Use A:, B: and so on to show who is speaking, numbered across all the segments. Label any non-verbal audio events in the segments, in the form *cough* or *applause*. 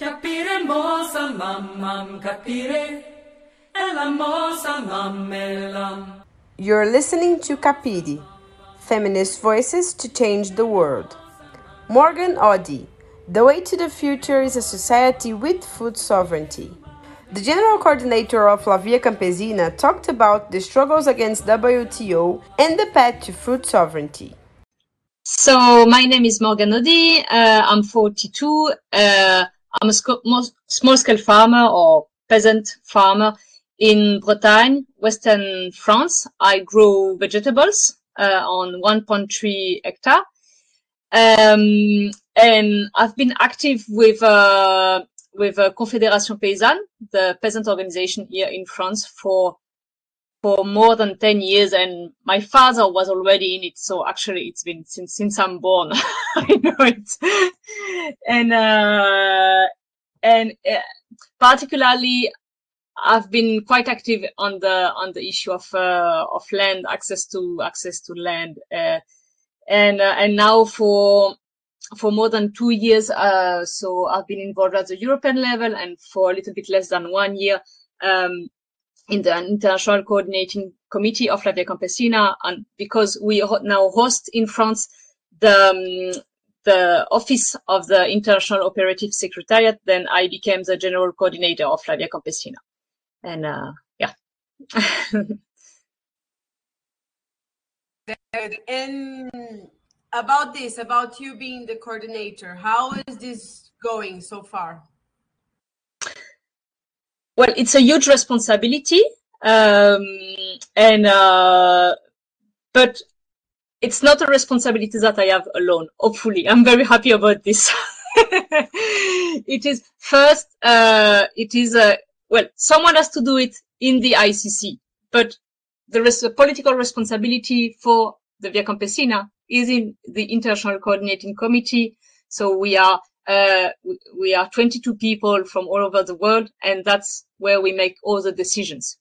A: Capire mosa mamam capire e la mosa mammelam.
B: You're listening to Capire, Feminist Voices to Change the World. Morgan Ody, The Way to the Future is a Society with Food Sovereignty. The General Coordinator of La Via Campesina talked about the struggles against WTO and the path to food sovereignty.
C: So my name is Morgan Ody. Uh, I'm 42. Uh, I'm a small-scale farmer or peasant farmer in Bretagne, Western France. I grow vegetables uh, on 1.3 hectare. Um, and I've been active with uh, with Confédération Paysanne, the peasant organization here in France, for for more than 10 years and my father was already in it so actually it's been since since i'm born *laughs* i know it and uh, and uh, particularly i've been quite active on the on the issue of uh, of land access to access to land uh, and uh, and now for for more than two years uh, so i've been involved at the european level and for a little bit less than one year um, in the international coordinating committee of La Via Campesina, and because we now host in France the um, the office of the International Operative Secretariat, then I became the general coordinator of La Via Campesina, and uh, yeah. *laughs*
D: and about this, about you being the coordinator, how is this going so far?
C: well, it's a huge responsibility, um, and uh, but it's not a responsibility that I have alone. Hopefully, I'm very happy about this. *laughs* it is first, uh, it is a well, someone has to do it in the ICC, but the political responsibility for the Via Campesina is in the International Coordinating Committee. So we are uh, we are 22 people from all over the world, and that's where we make all the decisions.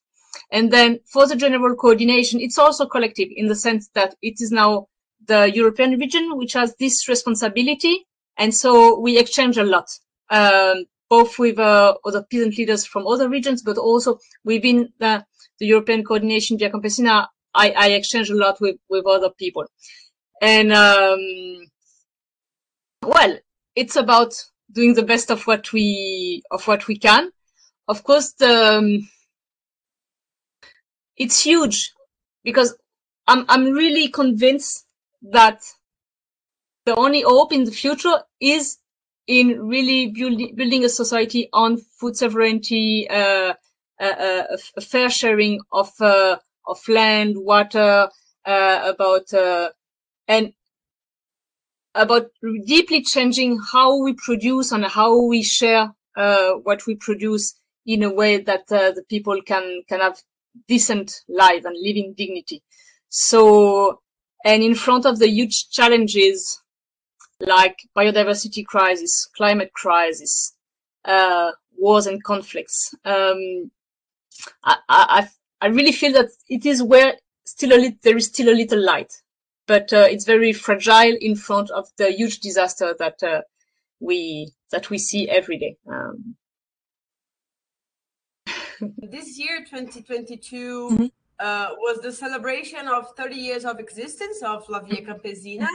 C: And then for the general coordination, it's also collective in the sense that it is now the European region which has this responsibility. And so we exchange a lot, um, both with uh, other peasant leaders from other regions, but also within the, the European coordination, Via Campesina, I, I exchange a lot with, with other people. And, um, well, it's about doing the best of what we of what we can. Of course, the, um, it's huge because I'm I'm really convinced that the only hope in the future is in really building building a society on food sovereignty, uh, a, a, fair sharing of uh, of land, water, uh, about uh, and about deeply changing how we produce and how we share uh, what we produce in a way that uh, the people can can have decent life and living dignity. So, and in front of the huge challenges like biodiversity crisis, climate crisis, uh, wars and conflicts, um, I, I, I really feel that it is where still a little, there is still a little light but uh, it's very fragile in front of the huge disaster that uh, we that we see every day. Um.
D: This year, 2022, mm-hmm. uh, was the celebration of 30 years of existence of La Via Campesina,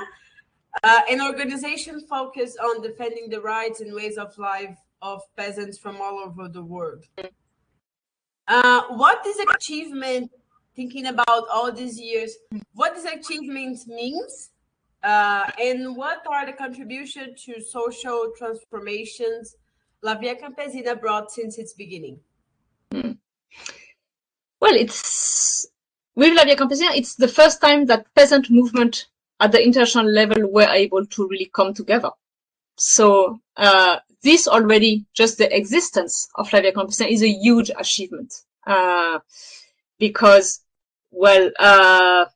D: uh, an organization focused on defending the rights and ways of life of peasants from all over the world. Uh, what this achievement thinking about all these years, what this achievement means, uh, and what are the contributions to social transformations La Via Campesina brought since its beginning?
C: Hmm. Well, it's with La Via Campesina, it's the first time that peasant movement at the international level were able to really come together. So uh, this already, just the existence of La Via Campesina is a huge achievement. Uh, because well uh,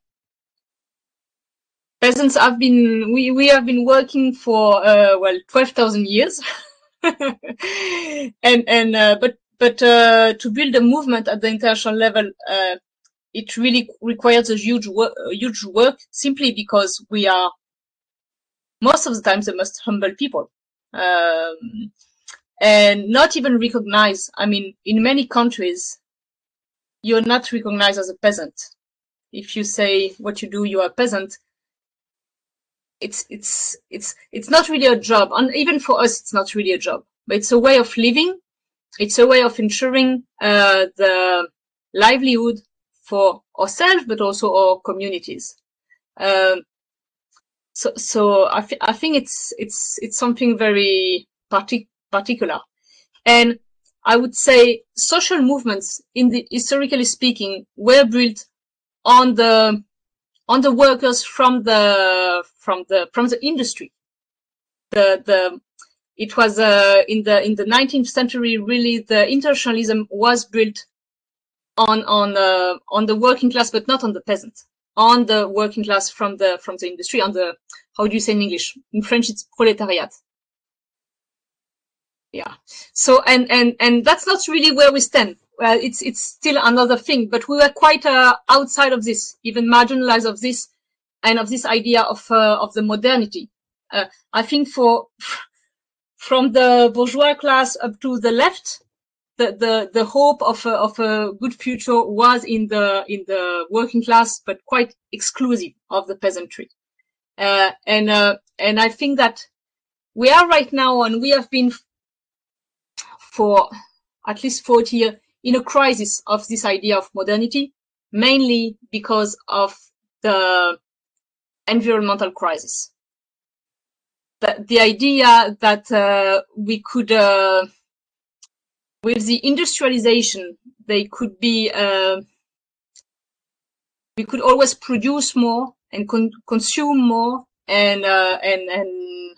C: peasants have been we, we have been working for uh, well 12,000 years *laughs* and and uh, but but uh, to build a movement at the international level uh, it really requires a huge work huge work simply because we are most of the time the most humble people um, and not even recognized. I mean, in many countries, you're not recognized as a peasant. If you say what you do, you are a peasant. It's it's it's it's not really a job, and even for us, it's not really a job. But it's a way of living. It's a way of ensuring uh, the livelihood for ourselves, but also our communities. Um, so, so I, th- I think it's it's it's something very partic- particular, and I would say social movements, in the historically speaking, were built on the on the workers from the from the from the industry. The the it was uh, in the in the 19th century really the internationalism was built on on uh, on the working class, but not on the peasant, on the working class from the from the industry, on the how do you say in English? In French, it's proletariat. Yeah. So and and and that's not really where we stand. Well, it's it's still another thing, but we were quite uh, outside of this, even marginalized of this, and of this idea of uh, of the modernity. Uh, I think for from the bourgeois class up to the left, the the, the hope of a, of a good future was in the in the working class, but quite exclusive of the peasantry. Uh, and uh, and I think that we are right now, and we have been for at least 40 years in a crisis of this idea of modernity, mainly because of the environmental crisis. The, the idea that uh, we could uh, with the industrialization, they could be, uh, we could always produce more and con- consume more and, uh, and, and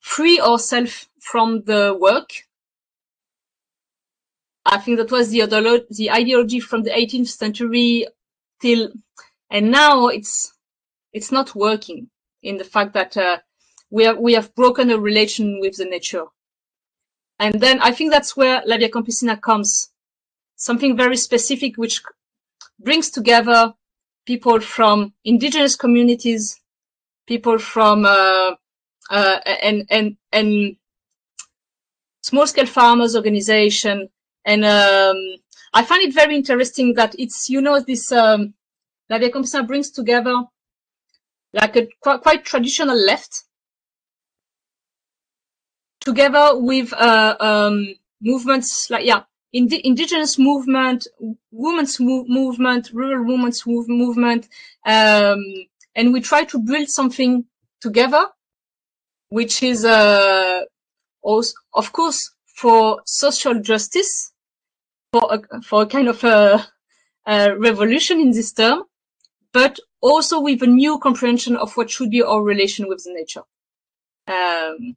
C: free ourselves from the work. I think that was the, the ideology from the 18th century till, and now it's, it's not working in the fact that, uh, we have, we have broken a relation with the nature. And then I think that's where La Via Campesina comes. Something very specific which brings together people from indigenous communities, people from uh, uh, and and and small scale farmers organization, and um, I find it very interesting that it's you know this um, La Via Campesina brings together like a quite, quite traditional left together with uh, um, movements like yeah ind- indigenous movement women's move- movement rural women's move- movement um, and we try to build something together which is uh, also, of course for social justice for a, for a kind of a, a revolution in this term but also with a new comprehension of what should be our relation with the nature. Um,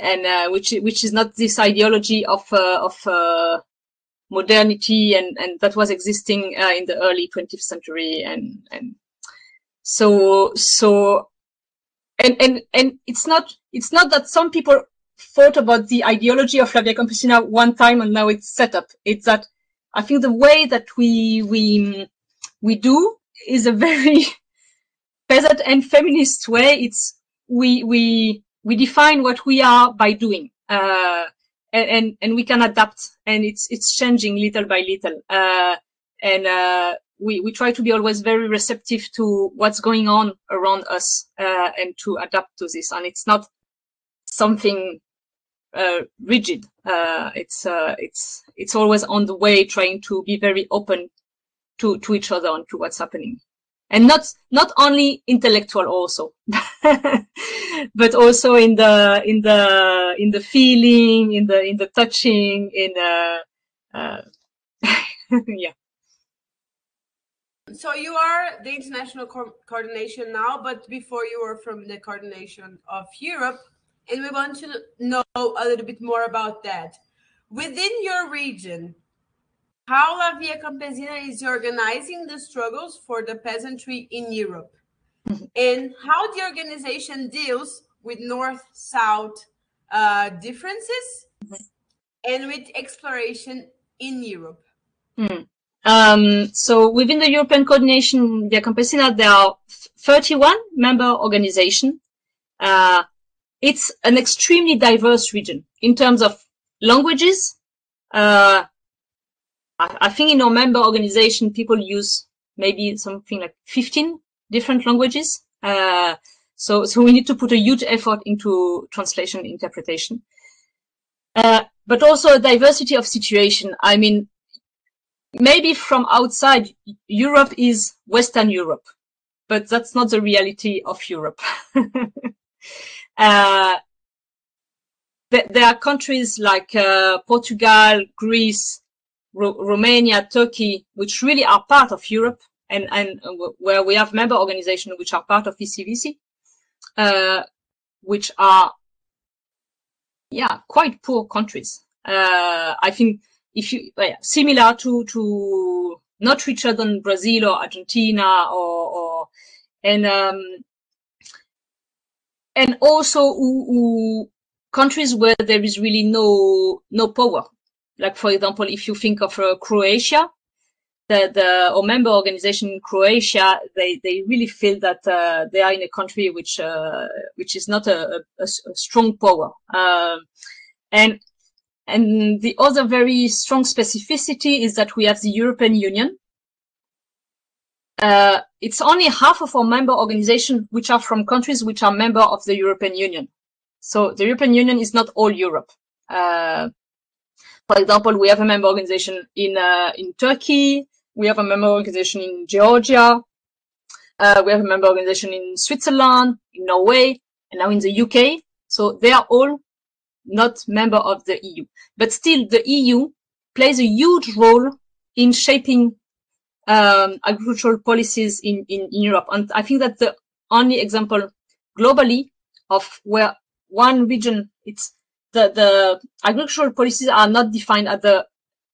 C: and uh, which which is not this ideology of uh, of uh, modernity and and that was existing uh, in the early 20th century and and so so and and and it's not it's not that some people thought about the ideology of La Via Campesina one time and now it's set up. It's that I think the way that we we we do is a very *laughs* peasant and feminist way. It's we we we define what we are by doing uh, and and we can adapt and it's it's changing little by little. Uh, and uh, we we try to be always very receptive to what's going on around us uh, and to adapt to this. And it's not something uh, rigid. Uh, it's it's it's always on the way trying to be very open to to each other and to what's happening and not not only intellectual also *laughs* but also in the in the in the feeling in the in the touching in the uh, *laughs* yeah.
D: So you are the international co- coordination now but before you were from the coordination of europe and we want to know a little bit more about that. Within your region how La Via Campesina is organizing the struggles for the peasantry in Europe, *laughs* and how the organization deals with North South uh, differences and with exploration in Europe.
C: Mm. Um, so within the European coordination, Via Campesina, there are 31 member organizations. Uh, it's an extremely diverse region in terms of languages. Uh, I, I think in our member organization, people use maybe something like 15 different languages. Uh, so, so we need to put a huge effort into translation interpretation. Uh, but also a diversity of situation. I mean, maybe from outside, Europe is Western Europe, but that's not the reality of Europe. *laughs* uh, there are countries like uh, Portugal, Greece, Ro Romania, Turkey, which really are part of Europe and, and where we have member organizations which are part of ECVC, uh, which are, yeah, quite poor countries. Uh, I think if you, well, similar to, to not richer than Brazil or Argentina or, or and, um, and also countries where there is really no, no power. Like, for example, if you think of uh, Croatia, the, the or member organization in Croatia, they, they really feel that uh, they are in a country which uh, which is not a, a, a strong power. Um, and and the other very strong specificity is that we have the European Union. Uh, it's only half of our member organizations which are from countries which are member of the European Union. So the European Union is not all Europe. Uh, for example, we have a member organization in uh, in Turkey. We have a member organization in Georgia. Uh, we have a member organization in Switzerland, in Norway, and now in the UK. So they are all not member of the EU. But still, the EU plays a huge role in shaping um, agricultural policies in, in, in Europe. And I think that the only example globally of where one region, it's the, the agricultural policies are not defined at the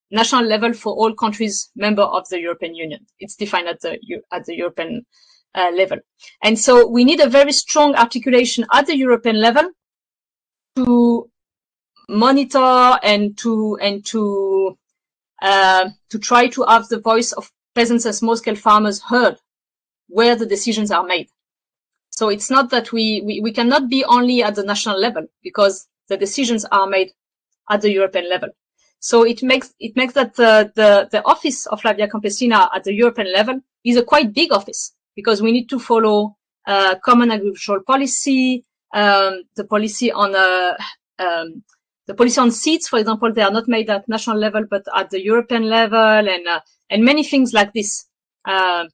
C: national level for all countries member of the European Union. It's defined at the, at the European uh, level. And so we need a very strong articulation at the European level to monitor and to and to uh, to try to have the voice of peasants and small scale farmers heard where the decisions are made. So it's not that we, we, we cannot be only at the national level because the decisions are made at the European level. So it makes it makes that the the, the office of La Via Campesina at the European level is a quite big office because we need to follow uh, common agricultural policy, um, the policy on uh, um, the policy on seeds, for example, they are not made at national level, but at the European level and, uh, and many things like this. Uh,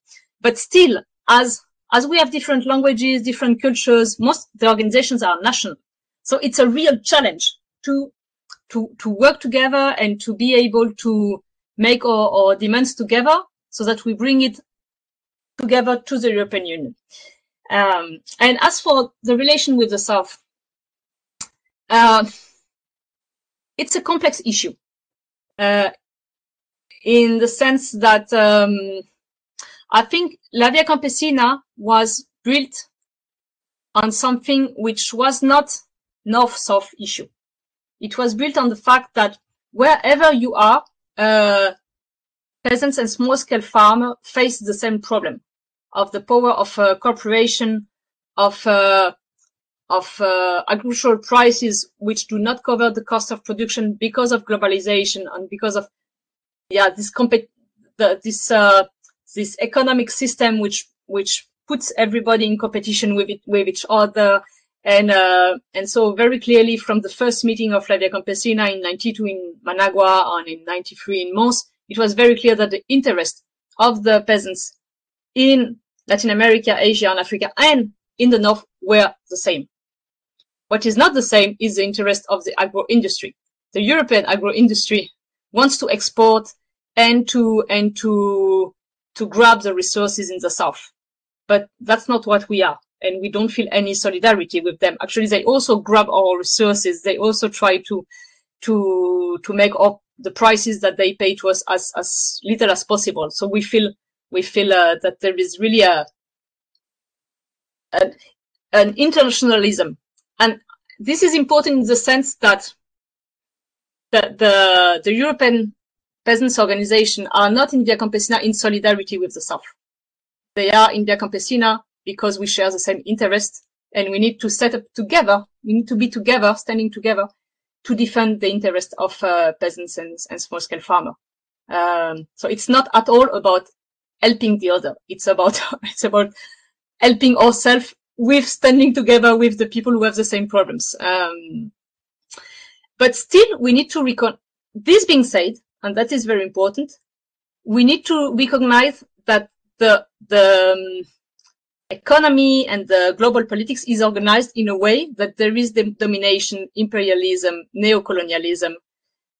C: but still, as, as we have different languages, different cultures, most the organizations are national. So it's a real challenge to, to, to work together and to be able to make our, our demands together so that we bring it together to the European Union. Um, and as for the relation with the South, uh, it's a complex issue uh, in the sense that um, I think La Via Campesina was built on something which was not north-south issue. It was built on the fact that wherever you are, uh, peasants and small-scale farmers face the same problem of the power of uh, corporation, of uh, of uh, agricultural prices which do not cover the cost of production because of globalization and because of yeah this comp- the, this uh, this economic system which which puts everybody in competition with it with each other and uh, and so very clearly from the first meeting of La Via Campesina in 92 in Managua and in 93 in Mons, it was very clear that the interest of the peasants in Latin America, Asia, and Africa, and in the North were the same. What is not the same is the interest of the agro industry. The European agro industry wants to export and to and to to grab the resources in the south. But that's not what we are. And we don't feel any solidarity with them. Actually, they also grab our resources. They also try to to to make up the prices that they pay to us as as little as possible. So we feel we feel uh, that there is really a an, an internationalism and this is important in the sense that the, the, the European peasants organization are not in Via Campesina in solidarity with the South. They are in Via Campesina because we share the same interest and we need to set up together We need to be together, standing together to defend the interest of uh, peasants and, and small scale farmers. Um, so it's not at all about helping the other. It's about, *laughs* it's about helping ourselves with standing together with the people who have the same problems. Um, but still, we need to recon. This being said, and that is very important, we need to recognize that the the um, economy and the global politics is organized in a way that there is the domination, imperialism, neocolonialism,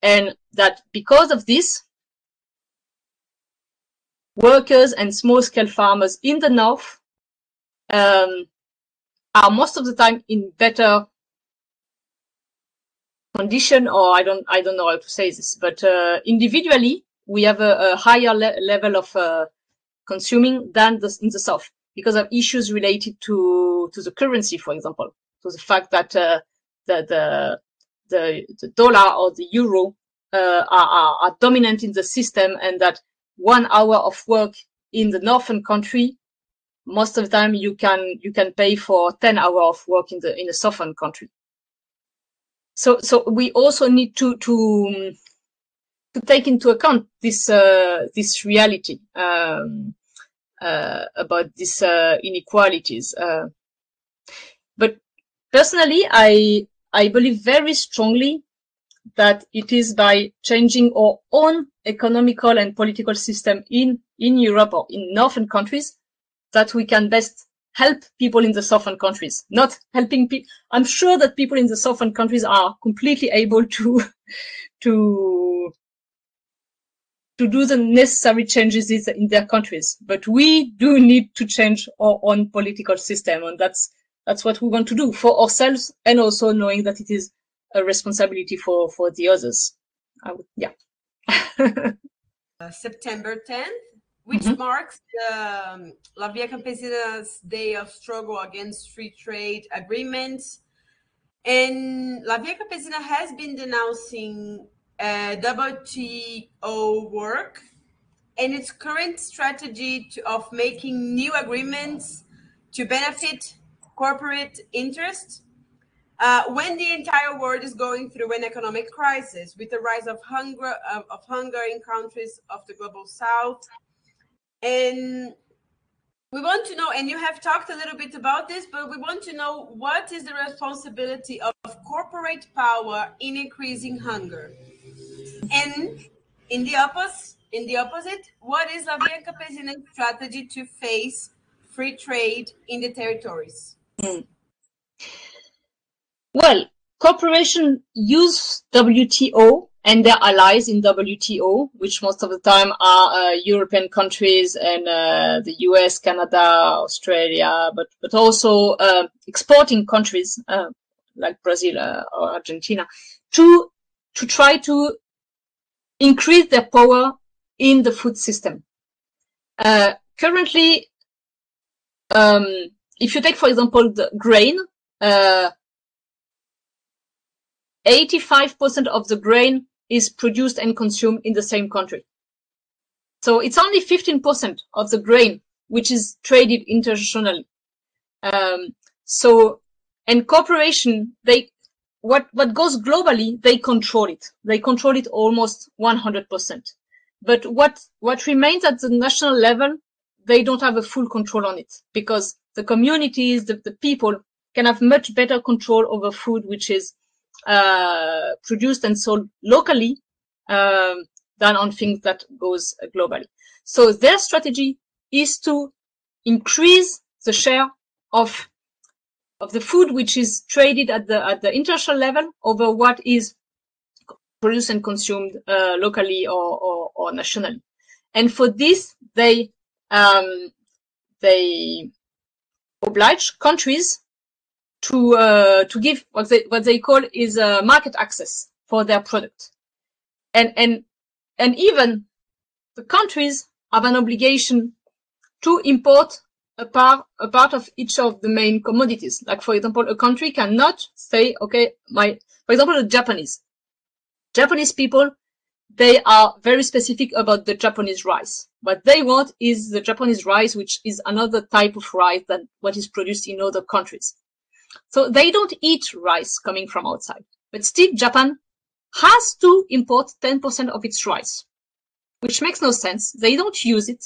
C: and that because of this, workers and small scale farmers in the north um, are most of the time in better condition or I don't I don't know how to say this, but uh, individually we have a, a higher le level of uh, consuming than the, in the south because of issues related to to the currency, for example, to the fact that uh, the, the the the dollar or the euro uh, are, are, dominant in the system, and that one hour of work in the northern country most of the time you can you can pay for 10 hours of work in the in a southern country. So so we also need to to to take into account this uh, this reality. Um, about these uh, inequalities uh, but personally i i believe very strongly that it is by changing our own economical and political system in in europe or in northern countries that we can best help people in the southern countries, not helping people. I'm sure that people in the southern countries are completely able to, *laughs* to, to do the necessary changes in their countries. But we do need to change our own political system. And that's, that's what we want to do for ourselves and also knowing that it is a responsibility for, for the others. Would, yeah. *laughs*
D: uh, September 10th which mm-hmm. marks the um, La Via Campesina's day of struggle against free trade agreements. And La Via Campesina has been denouncing uh, WTO work and its current strategy to, of making new agreements to benefit corporate interests uh, when the entire world is going through an economic crisis with the rise of hunger of, of hunger in countries of the global south and we want to know, and you have talked a little bit about this, but we want to know what is the responsibility of corporate power in increasing hunger? And in the opposite, in the opposite, what is Via Campesina's strategy to face free trade in the territories? Mm.
C: Well, corporations use WTO and their allies in WTO, which most of the time are uh, European countries and uh, the US, Canada, Australia, but but also uh, exporting countries uh, like Brazil uh, or Argentina, to to try to increase their power in the food system. Uh, currently, um, if you take, for example, the grain. 85% of the grain is produced and consumed in the same country. So it's only 15% of the grain which is traded internationally. Um, so, and corporation, they, what, what goes globally, they control it. They control it almost 100%. But what, what remains at the national level, they don't have a full control on it because the communities, the, the people can have much better control over food, which is uh, produced and sold locally um, than on things that goes globally. So their strategy is to increase the share of of the food which is traded at the at the international level over what is produced and consumed uh, locally or, or, or, nationally. And for this, they um, they oblige countries to uh, to give what they what they call is uh, market access for their product, and and and even the countries have an obligation to import a part a part of each of the main commodities. Like for example, a country cannot say, okay, my for example, the Japanese Japanese people they are very specific about the Japanese rice. What they want is the Japanese rice, which is another type of rice than what is produced in other countries. So they don't eat rice coming from outside. But still, Japan has to import 10% of its rice, which makes no sense. They don't use it.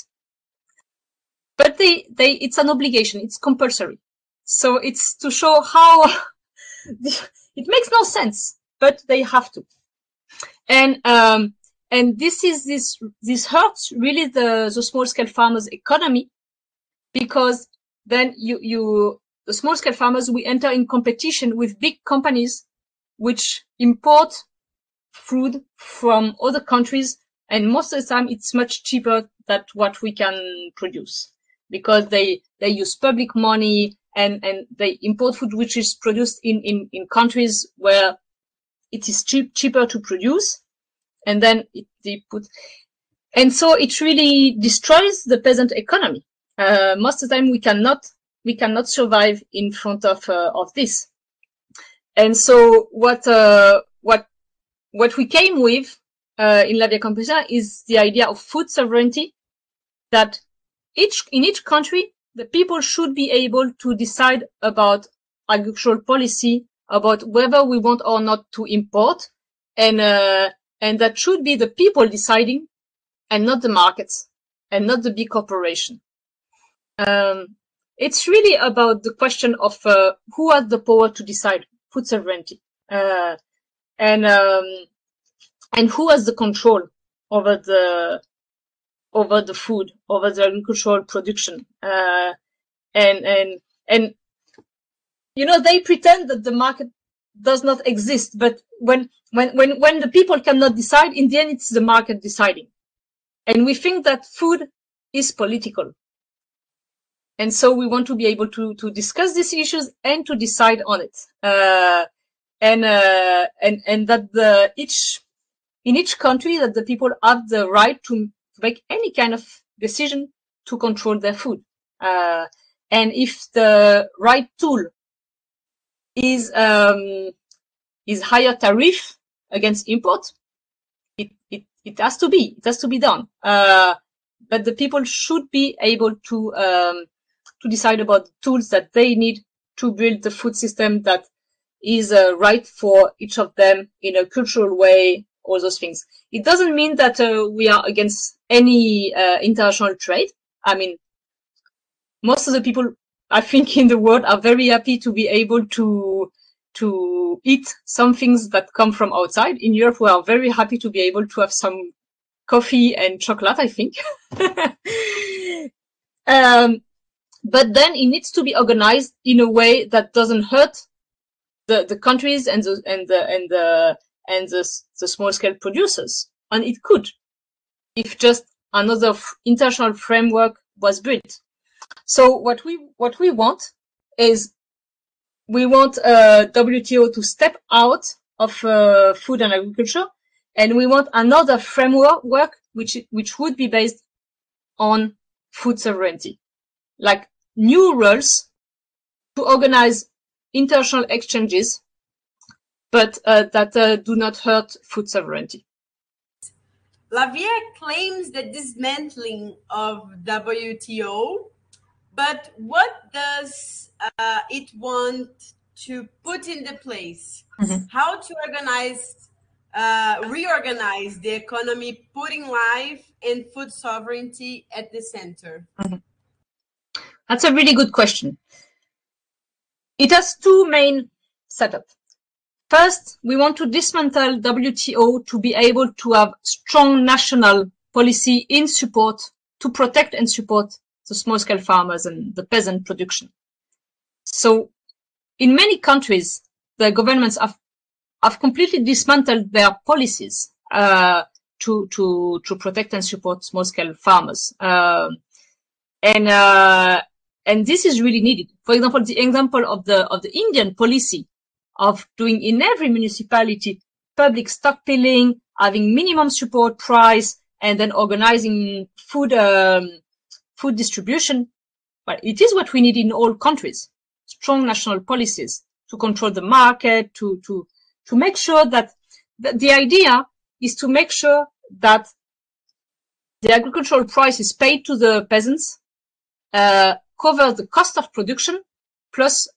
C: But they, they, it's an obligation. It's compulsory. So it's to show how *laughs* it makes no sense, but they have to. And, um, and this is this, this hurts really the, the small scale farmers economy because then you, you, the small scale farmers, we enter in competition with big companies which import food from other countries. And most of the time it's much cheaper than what we can produce because they, they use public money and, and they import food which is produced in, in, in countries where it is cheap, cheaper to produce. And then it, they put, and so it really destroys the peasant economy. Uh, most of the time we cannot, we cannot survive in front of, uh, of this. And so what, uh, what, what we came with, uh, in La Via Campesina is the idea of food sovereignty that each, in each country, the people should be able to decide about agricultural policy, about whether we want or not to import, and uh, and that should be the people deciding, and not the markets, and not the big corporation. Um, it's really about the question of uh, who has the power to decide food sovereignty, uh, and um, and who has the control over the over the food, over the agricultural production. Uh, and, and, and, you know, they pretend that the market does not exist, but when, when, when, when the people cannot decide, in the end, it's the market deciding. And we think that food is political. And so we want to be able to, to discuss these issues and to decide on it. Uh, and, uh, and, and that the, each, in each country that the people have the right to to make any kind of decision to control their food. Uh, and if the right tool is um, is higher tariff against import, it, it, it has to be. It has to be done. Uh, but the people should be able to um, to decide about the tools that they need to build the food system that is uh, right for each of them in a cultural way all those things. It doesn't mean that uh, we are against any uh, international trade. I mean, most of the people I think in the world are very happy to be able to to eat some things that come from outside. In Europe, we are very happy to be able to have some coffee and chocolate. I think. *laughs* um, but then it needs to be organized in a way that doesn't hurt the, the countries and the and the and the and the, the small scale producers. And it could, if just another international framework was built. So what we, what we want is we want uh, WTO to step out of uh, food and agriculture, and we want another framework work which which would be based on food sovereignty, like new rules to organize international exchanges but uh, that uh, do not hurt food sovereignty.
D: La Via claims the dismantling of WTO, but what does uh, it want to put into place? Mm-hmm. How to organize, uh, reorganize the economy, putting life and food sovereignty at the center? Mm-hmm.
C: That's a really good question. It has two main setups. First, we want to dismantle WTO to be able to have strong national policy in support to protect and support the small scale farmers and the peasant production. So in many countries, the governments have, have completely dismantled their policies uh, to, to, to protect and support small scale farmers. Uh, and, uh, and this is really needed. For example, the example of the, of the Indian policy of doing in every municipality public stockpiling, having minimum support price, and then organizing food um, food distribution. But it is what we need in all countries: strong national policies to control the market, to to to make sure that the, the idea is to make sure that the agricultural price is paid to the peasants, uh, cover the cost of production, plus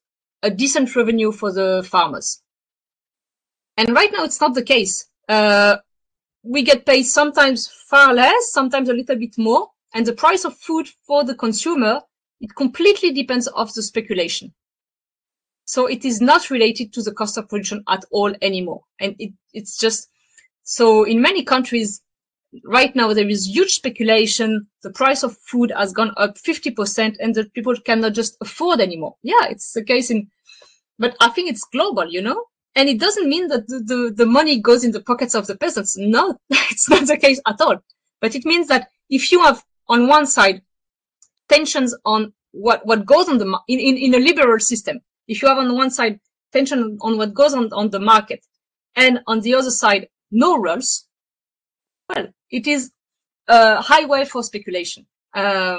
C: a decent revenue for the farmers. And right now, it's not the case. Uh, we get paid sometimes far less, sometimes a little bit more, and the price of food for the consumer it completely depends of the speculation. So it is not related to the cost of production at all anymore, and it, it's just so in many countries right now there is huge speculation. The price of food has gone up 50% and the people cannot just afford anymore. Yeah, it's the case in, but I think it's global, you know? And it doesn't mean that the, the, the money goes in the pockets of the peasants. No, *laughs* it's not the case at all. But it means that if you have on one side tensions on what, what goes on the, in, in, in a liberal system, if you have on one side tension on what goes on, on the market and on the other side, no rules, well, it is a highway for speculation. Um,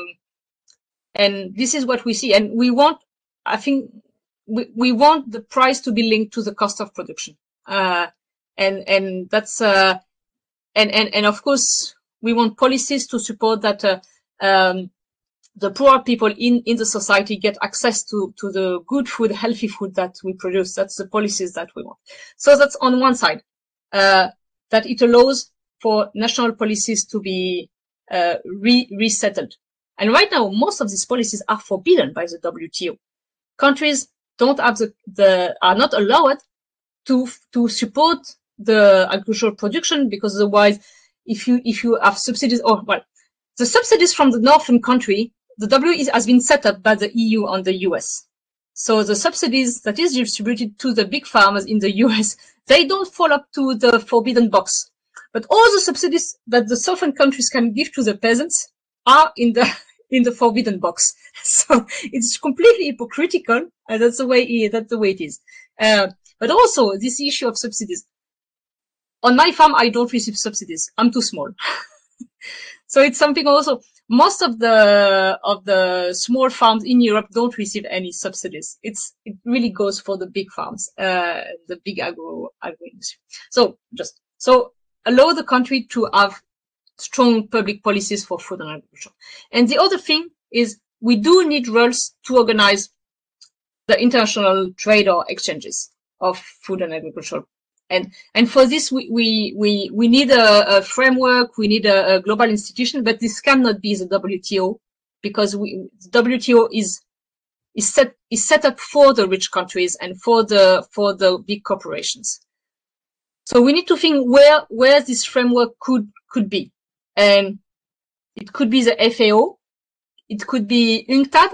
C: and this is what we see. And we want, I think, we, we want the price to be linked to the cost of production. Uh, and, and that's, uh, and, and, and of course, we want policies to support that, uh, um, the poor people in, in the society get access to, to the good food, *laughs* healthy food that we produce. That's the policies that we want. So that's on one side, uh, that it allows for national policies to be uh, re resettled. And right now, most of these policies are forbidden by the WTO. Countries don't have the, the are not allowed to to support the agricultural production because otherwise, if you if you have subsidies or well, the subsidies from the northern country, the W has been set up by the EU and the US. So the subsidies that is distributed to the big farmers in the *laughs* US, they don't fall up to the forbidden box but all the subsidies that the southern countries can give to the peasants are in the *laughs* in the forbidden box. *laughs* So it's completely hypocritical. And that's the way that's the way it is. Uh, but also this issue of subsidies. On my farm, I don't receive subsidies. I'm too small. *laughs* so it's something also. Most of the of the small farms in Europe don't receive any subsidies. It's it really goes for the big farms, uh, the big agro agro industry. So just so allow the country to have strong public policies for food and agriculture. And the other thing is we do need rules to organize the international trade or exchanges of food and agriculture. And, and for this, we, we, we, we need a, a framework, we need a, a, global institution, but this cannot be the WTO because we, the WTO is, is set, is set up for the rich countries and for the, for the big corporations. So we need to think where where this framework could could be, and it could be the FAO, it could be UNCTAD.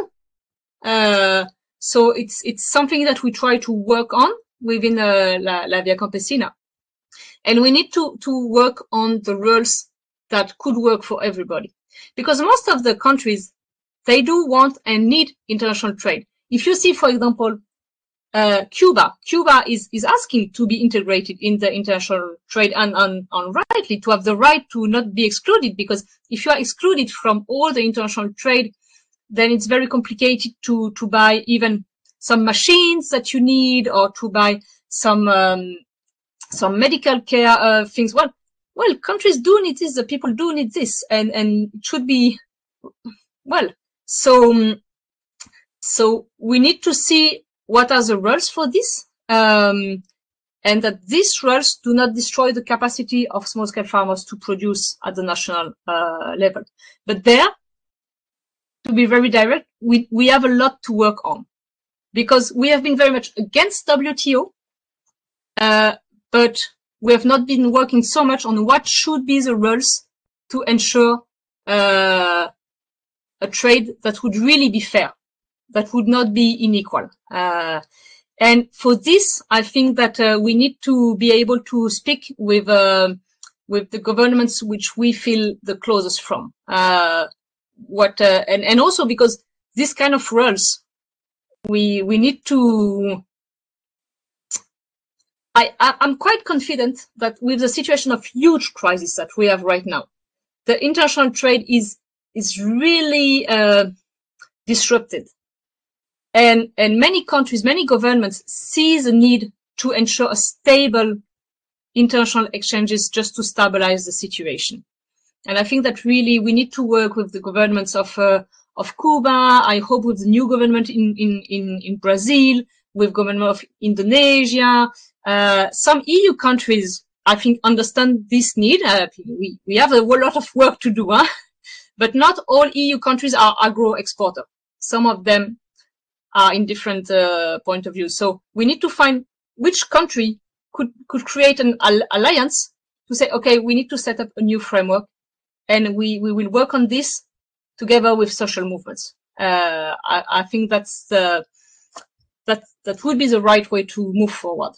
C: Uh, so it's it's something that we try to work on within uh, La, La Via Campesina, and we need to to work on the rules that could work for everybody, because most of the countries they do want and need international trade. If you see, for example, uh, Cuba. Cuba is, is asking to be integrated in the international trade and, and, and rightly to have the right to not be excluded because if you are excluded from all the international trade, then it's very complicated to, to buy even some machines that you need or to buy some, um, some medical care uh, things. Well, well, countries do need this. The people do need this and, and it should be, well, so, so we need to see what are the rules for this? Um, and that these rules do not destroy the capacity of small-scale farmers to produce at the national uh, level. But there, to be very direct, we, we have a lot to work on because we have been very much against WTO, uh, but we have not been working so much on what should be the rules to ensure uh, a trade that would really be fair that would not be unequal. Uh, and for this, I think that uh, we need to be able to speak with uh, with the governments which we feel the closest from. Uh, what uh, and and also because this kind of rules, we we need to. I, I'm quite confident that with the situation of huge crisis that we have right now, the international trade is is really uh, disrupted and, and many countries, many governments see the need to ensure a stable international exchanges just to stabilize the situation. And I think that really we need to work with the governments of uh, of Cuba. I hope with the new government in in in, in Brazil, with government of Indonesia. Uh, some EU countries, I think, understand this need. Uh, we, we have a lot of work to do, huh? *laughs* but not all EU countries are agro exporter. Some of them are in different uh, point of view. So we need to find which country could, could create an alliance to say, okay, we need to set up a new framework and we, we will work on this together with social movements. Uh, I, I, think that's the, that, that would be the right way to move forward.